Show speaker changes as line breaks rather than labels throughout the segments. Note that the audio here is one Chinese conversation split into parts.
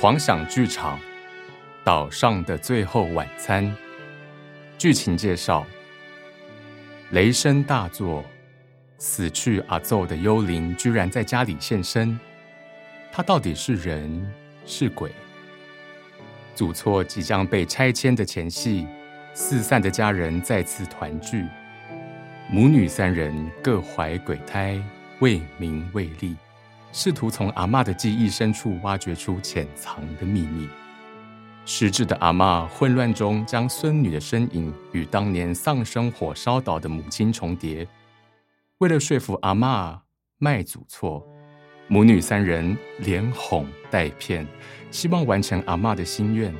狂想剧场《岛上的最后晚餐》剧情介绍：雷声大作，死去阿奏的幽灵居然在家里现身。他到底是人是鬼？祖厝即将被拆迁的前夕，四散的家人再次团聚，母女三人各怀鬼胎，为名为利。试图从阿嬷的记忆深处挖掘出潜藏的秘密。失智的阿嬷混乱中将孙女的身影与当年丧生火烧岛的母亲重叠。为了说服阿嬷卖祖错，母女三人连哄带骗，希望完成阿嬷的心愿。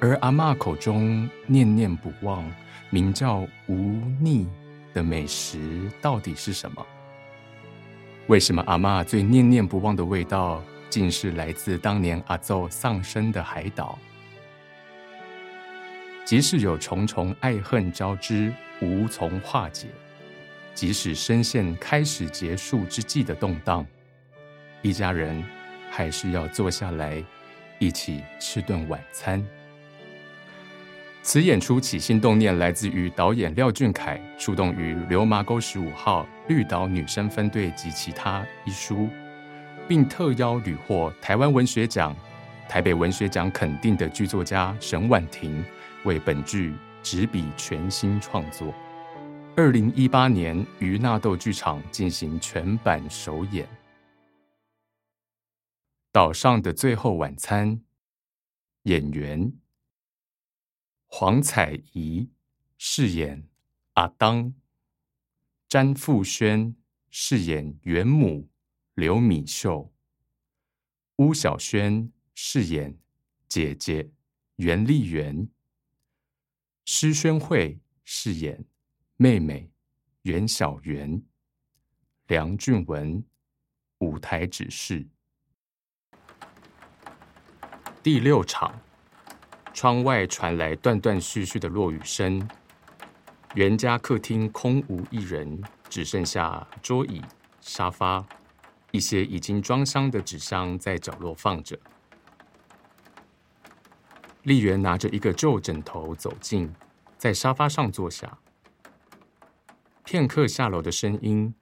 而阿嬷口中念念不忘、名叫无腻的美食到底是什么？为什么阿妈最念念不忘的味道，竟是来自当年阿奏丧生的海岛？即使有重重爱恨交织，无从化解；即使深陷开始结束之际的动荡，一家人还是要坐下来，一起吃顿晚餐。此演出起心动念来自于导演廖俊凯出动于《流麻沟十五号绿岛女生分队及其他》一书，并特邀屡获台湾文学奖、台北文学奖肯定的剧作家沈婉婷为本剧执笔全新创作。二零一八年于纳豆剧场进行全版首演，《岛上的最后晚餐》演员。黄彩怡饰演阿当，詹富轩饰演袁母刘米秀，巫小轩饰演姐姐袁丽媛，施宣慧饰演妹妹袁小媛，梁俊文舞台指示，第六场。窗外传来断断续续的落雨声，袁家客厅空无一人，只剩下桌椅、沙发，一些已经装箱的纸箱在角落放着。丽媛拿着一个旧枕头走近，在沙发上坐下。片刻下楼的声音，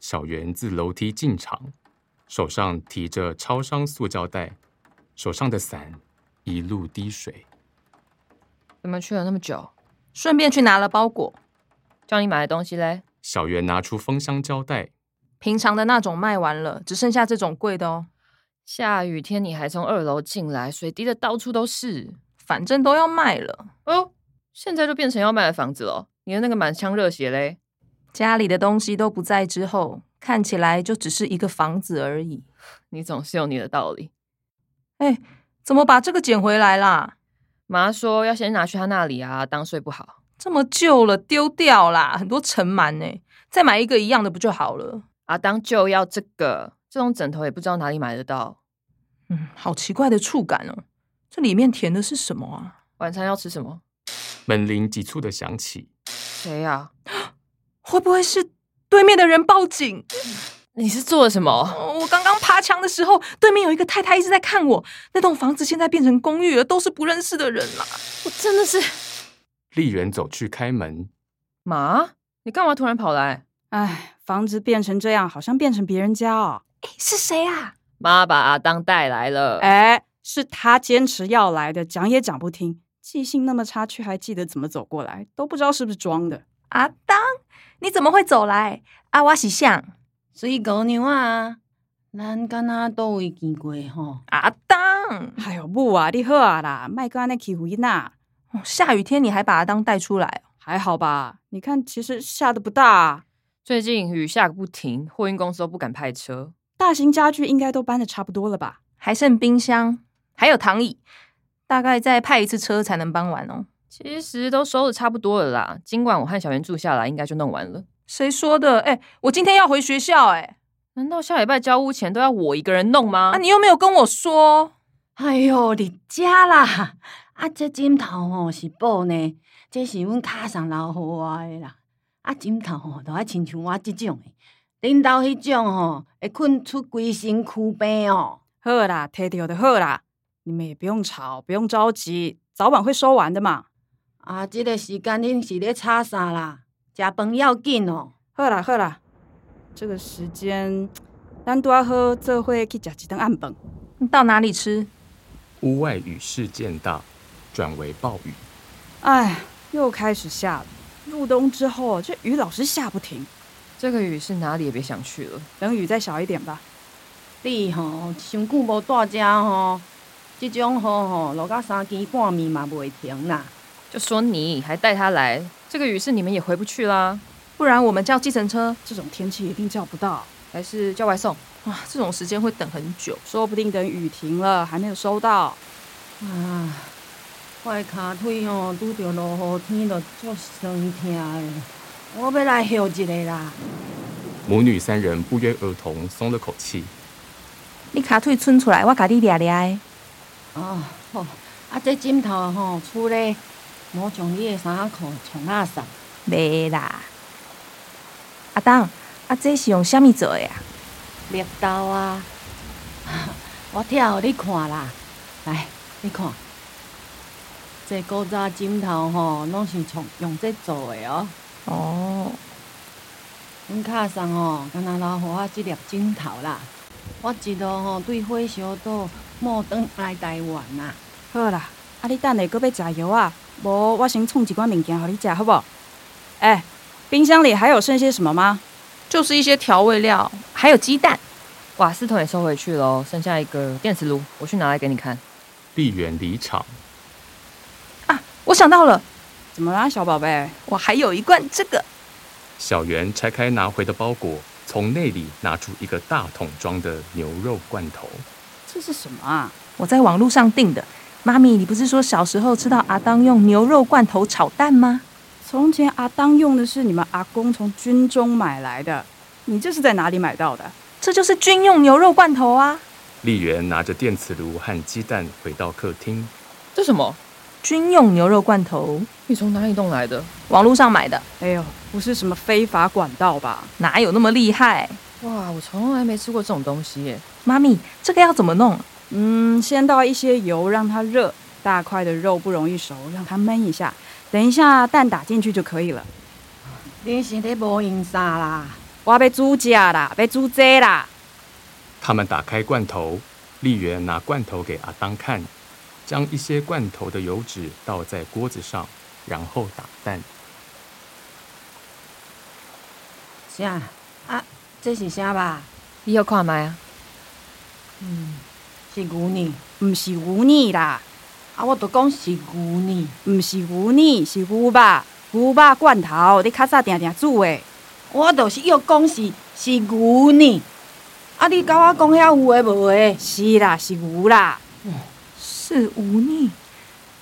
小袁自楼梯进场，手上提着超商塑胶袋，手上的伞。一路滴水，
怎么去了那么久？
顺便去拿了包裹。
叫你买的东西嘞？
小袁拿出封箱胶带，
平常的那种卖完了，只剩下这种贵的哦。
下雨天你还从二楼进来，水滴的到处都是。
反正都要卖了哦，
现在就变成要卖的房子了。你的那个满腔热血嘞？
家里的东西都不在之后，看起来就只是一个房子而已。
你总是有你的道理。
哎。怎么把这个捡回来啦？
妈说要先拿去他那里啊，当睡不好。
这么旧了，丢掉啦，很多尘螨呢。再买一个一样的不就好了？
啊，当就要这个，这种枕头也不知道哪里买得到。
嗯，好奇怪的触感哦。这里面填的是什么啊？
晚餐要吃什么？
门铃急促的响起。
谁呀？
会不会是对面的人报警？
你是做了什么？
我刚刚爬墙的时候，对面有一个太太一直在看我。那栋房子现在变成公寓了，都是不认识的人啦。我真的是。
丽媛走去开门。
妈，你干嘛突然跑来？
哎，房子变成这样，好像变成别人家哦。
哎，是谁啊？
妈把阿当带来了。
哎，是他坚持要来的，讲也讲不听，记性那么差，却还记得怎么走过来，都不知道是不是装的。
阿当，你怎么会走来？阿瓦喜像。
水姑娘啊，咱敢若倒位见过吼？
阿当，
哎呦母啊，你好啊啦，莫搁安尼欺负囡仔。
下雨天你还把阿当带出来，
还好吧？你看，其实下的不大。
最近雨下个不停，货运公司都不敢派车。
大型家具应该都搬的差不多了吧？
还剩冰箱，还有躺椅，大概再派一次车才能搬完哦。
其实都收的差不多了啦。今晚我和小袁住下来，应该就弄完了。
谁说的？哎，我今天要回学校，哎，
难道下礼拜交屋钱都要我一个人弄吗？
啊，你又没有跟我说。
哎呦，你家啦！啊，这枕头吼是布呢，这是阮卡上老互我的啦。啊，枕头吼都爱亲像我这种的，恁兜迄种吼会困出规身躯病哦。
好啦，提掉就好啦，你们也不用吵，不用着急，早晚会收完的嘛。
啊，即、个时间恁是咧吵啥啦？食饭要紧哦。
好啦好啦，这个时间，咱拄啊好做伙去食一顿暗饭。
到哪里吃？
屋外雨势渐大，转为暴雨。
哎，又开始下了。入冬之后，这雨老是下不停。
这个雨是哪里也别想去了。
等雨再小一点吧。
你吼伤久无带遮吼，即种雨吼落到三更半暝嘛袂停啦。
就说你还带他来，这个雨是你们也回不去啦。
不然我们叫计程车
这种天气一定叫不到，
还是叫外送？
啊，这种时间会等很久。
说不定等雨停了还没有收到。
啊，我的骹腿哦拄着落雨天，就足酸痛的。我要来休一个啦。
母女三人不约而同松了口气。
你卡腿伸出来，我甲你掠掠的。
哦，好，啊，这枕头吼厝咧，莫将你的衫裤穿垃圾。
袂啦。阿东，啊，这是用啥物做的啊？
绿豆啊，我跳互你看啦。来，你看，这古早枕头吼，拢是从用这做的哦。
哦，
阮卡上吼，敢若留互我即粒枕头啦。我一路吼对火烧岛，莫转来台湾啦。
好啦，啊你等下搁要食药啊？无我先创一罐物件互你食，好不？哎，冰箱里还有剩些什么吗？
就是一些调味料，还有鸡蛋。
瓦斯桶也收回去喽，剩下一个电磁炉，我去拿来给你看。
丽媛离场，
啊，我想到了，
怎么啦，小宝贝？
我还有一罐这个。
小圆拆开拿回的包裹，从内里拿出一个大桶装的牛肉罐头。
这是什么啊？
我在网络上订的。妈咪，你不是说小时候吃到阿当用牛肉罐头炒蛋吗？
从前阿当用的是你们阿公从军中买来的，你这是在哪里买到的？
这就是军用牛肉罐头啊！
丽媛拿着电磁炉和鸡蛋回到客厅。
这什么？
军用牛肉罐头？
你从哪里弄来的？
网络上买的。
哎呦，不是什么非法管道吧？
哪有那么厉害？
哇，我从来没吃过这种东西耶！
妈咪，这个要怎么弄？
嗯，先倒一些油让它热，大块的肉不容易熟，让它焖一下。等一下蛋打进去就可以了。
你是咧无用啥啦？
我要煮食啦，要煮这啦。
他们打开罐头，丽媛拿罐头给阿当看，将一些罐头的油脂倒在锅子上，然后打蛋。
啥？啊，这是啥吧？
你要看麦啊？
嗯，是牛呢。
唔是牛奶啦，
啊，我都讲是牛呢。
唔是牛奶，是牛肉，牛肉罐头，你较早定定煮的。
我就是要讲是是牛呢。啊，你甲我讲遐有诶无诶？
是啦，是牛啦。
是无逆，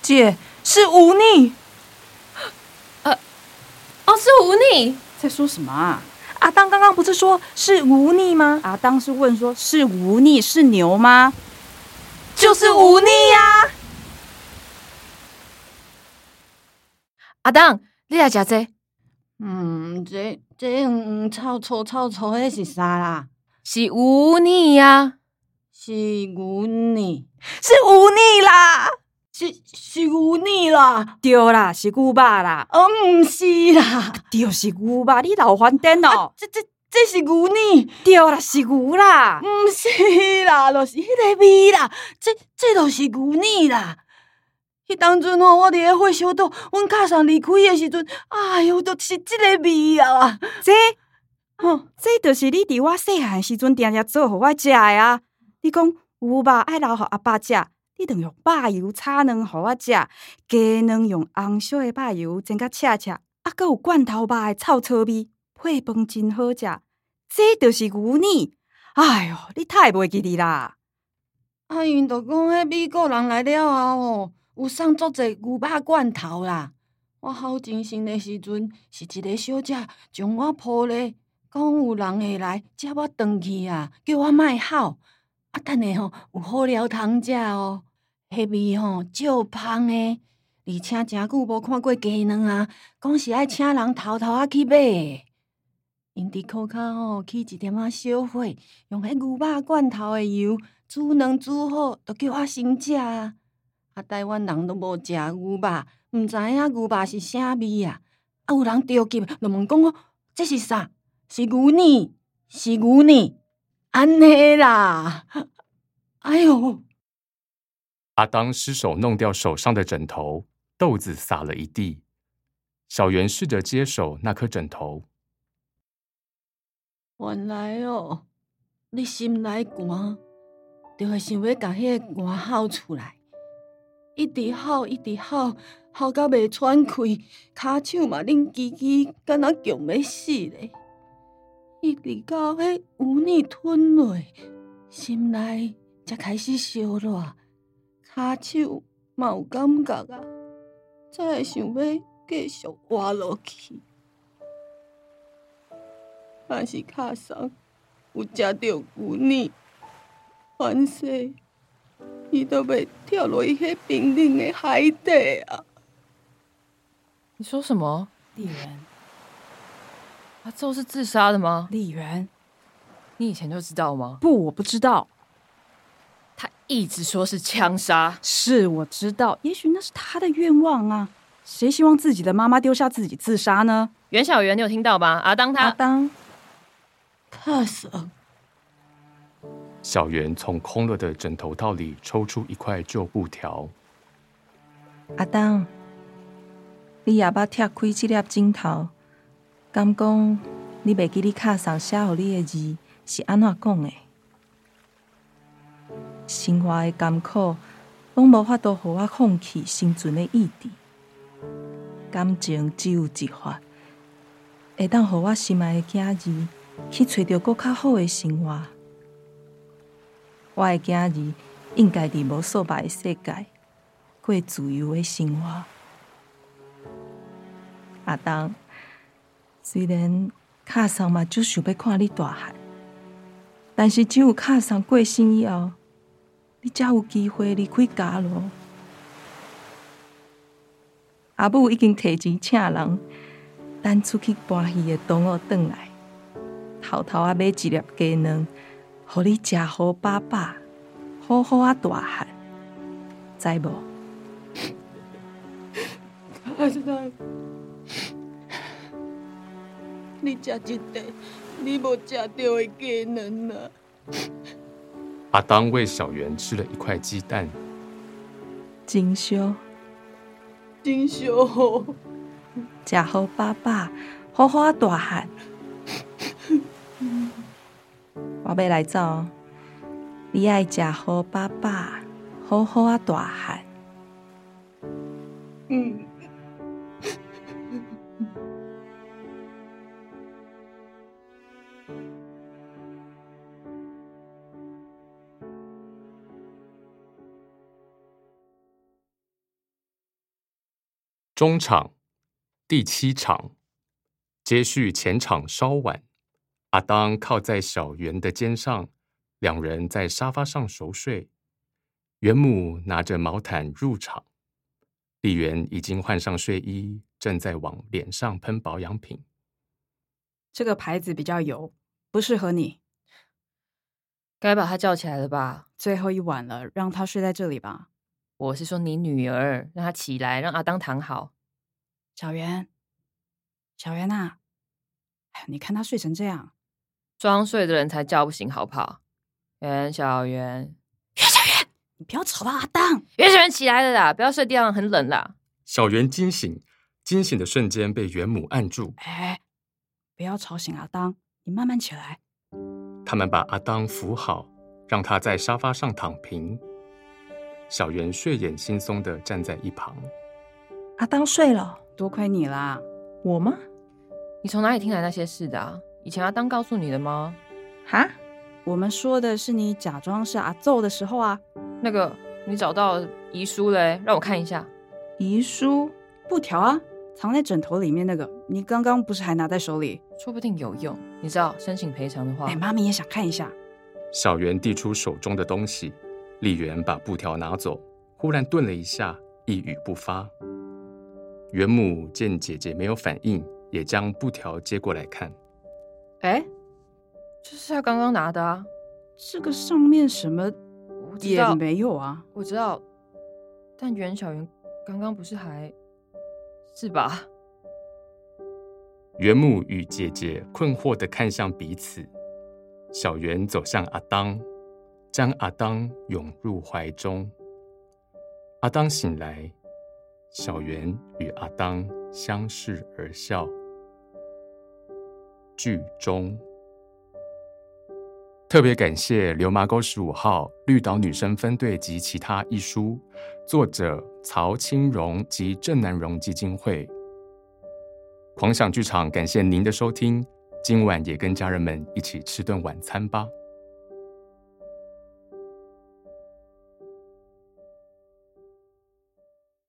姐是无逆。
哦，是无逆。
在说什么啊？
阿当刚刚不是说是无逆吗？
阿当是问说，是无逆是牛吗？
就是忤逆呀、
阿当，你来食这？
嗯，这这黄黄臭臭臭臭，迄是啥啦？
是无逆呀、
是忤逆？
是无逆啦！
是是牛呢啦？
对啦，是牛肉啦。
哦，毋是啦，
对，是牛肉，你老翻颠哦。
这这这是牛呢？
对啦，是牛啦。
毋是啦，就是迄个味啦，这这就是牛呢啦。迄当阵吼，我伫咧火烧岛，阮卡上离开诶时阵，哎哟，就是即个味啊！
这，
吼，
这就是你伫我细汉时阵定定做互我食诶啊。你讲牛肉爱留互阿爸食，你着用百油炒卵互我食，鸡卵用红烧诶百油煎甲赤赤，啊，搁有罐头肉诶臭臭味，配饭真好食。这就是牛奶。哎哟，你太袂记哩啦！
啊，因着讲迄美国人来了后吼，有送足侪牛肉罐头啦。我好精神的时阵，是一个小姐将我抱咧，讲有人会来接我转去啊，叫我莫哭。啊，等下吼有好料通食哦，迄味吼足芳诶，而且诚久无看过鸡卵啊，讲是爱请人偷偷啊去买。因伫裤骹吼起一点仔小火，用迄牛肉罐头的油煮卵煮好，就叫我先食啊。啊，台湾人都无食牛肉，毋知影牛肉是啥味啊。啊，有人着急，就问讲哦，这是啥？是牛呢？是牛呢？安尼啦！哎呦！
阿当失手弄掉手上的枕头，豆子洒了一地。小圆试着接手那颗枕头。
原来哦，你心内寒，就会想要把迄个寒吼出来，一直吼，一直吼，吼到袂喘气，骹手嘛冷叽叽，敢若强要死咧。一直到迄有你吞落，心内才开始烧热，骹手嘛有感觉啊，才会想要继续活落去。但是卡桑有食到牛奶，反正伊都要跳落去迄冰冷的海底啊！
你说什么？
丽媛，
阿宙是自杀的吗？
丽媛，
你以前就知道吗？
不，我不知道。
他一直说是枪杀，
是我知道，也许那是他的愿望啊。谁希望自己的妈妈丢下自己自杀呢？
袁小媛，你有听到吗？阿当他，
阿当。
卡桑，
小圆从空了的枕头套里抽出一块旧布条。
阿当，你也捌拆开这粒枕头，敢讲你袂记你卡上写互你的字是安怎讲的？生活的艰苦，拢无法度互我放弃生存的意志。感情只有一法，会当互我心爱的囝儿。去找到更较好的生活，我的囝儿应该伫无扫把的世界过自由的生活。阿东，虽然卡桑嘛就想要看你大汉，但是只有卡桑过身以后，你才有机会离开家咯。阿母已经提前请人，等出去搬戏的同学回来。偷偷啊买一粒鸡卵，互你食好饱饱，好好啊大汉，知无？
阿生，你食一块，你无食到的鸡卵啊！
阿当为小圆吃了一块鸡蛋，
真烧，
真烧好，
食好饱饱，好好啊大汉。我要来走，你爱食好爸爸，好好啊大汉。嗯。
中场第七场，接续前场稍晚。阿当靠在小圆的肩上，两人在沙发上熟睡。袁母拿着毛毯入场，丽媛已经换上睡衣，正在往脸上喷保养品。
这个牌子比较油，不适合你。
该把他叫起来了吧？
最后一晚了，让他睡在这里吧。
我是说你女儿，让她起来，让阿当躺好。
小圆，小圆呐，你看他睡成这样。
装睡的人才叫不醒，好不好？袁小圆，
袁小圆，你不要吵到阿当。
袁小圆起来了啦，不要睡地上，很冷啦。
小圆惊醒，惊醒的瞬间被袁母按住。
哎，不要吵醒阿当，你慢慢起来。
他们把阿当扶好，让他在沙发上躺平。小圆睡眼惺忪的站在一旁。
阿当睡了，
多亏你啦。
我吗？
你从哪里听来那些事的？以前阿当告诉你的吗？
哈，
我们说的是你假装是阿奏的时候啊。
那个，你找到遗书嘞？让我看一下。
遗书，
布条啊，藏在枕头里面那个。你刚刚不是还拿在手里？
说不定有用。你知道申请赔偿的话，
哎，妈咪也想看一下。
小圆递出手中的东西，丽媛把布条拿走，忽然顿了一下，一语不发。袁母见姐姐没有反应，也将布条接过来看。
哎，这是他刚刚拿的啊，
这个上面什么也
我知道，
没有啊。
我知道，但袁小圆刚刚不是还是吧？
袁母与姐姐困惑的看向彼此，小圆走向阿当，将阿当拥入怀中。阿当醒来，小圆与阿当相视而笑。剧中，特别感谢《流麻沟十五号》绿岛女生分队及其他一书作者曹清荣及郑南荣基金会。狂想剧场感谢您的收听，今晚也跟家人们一起吃顿晚餐吧。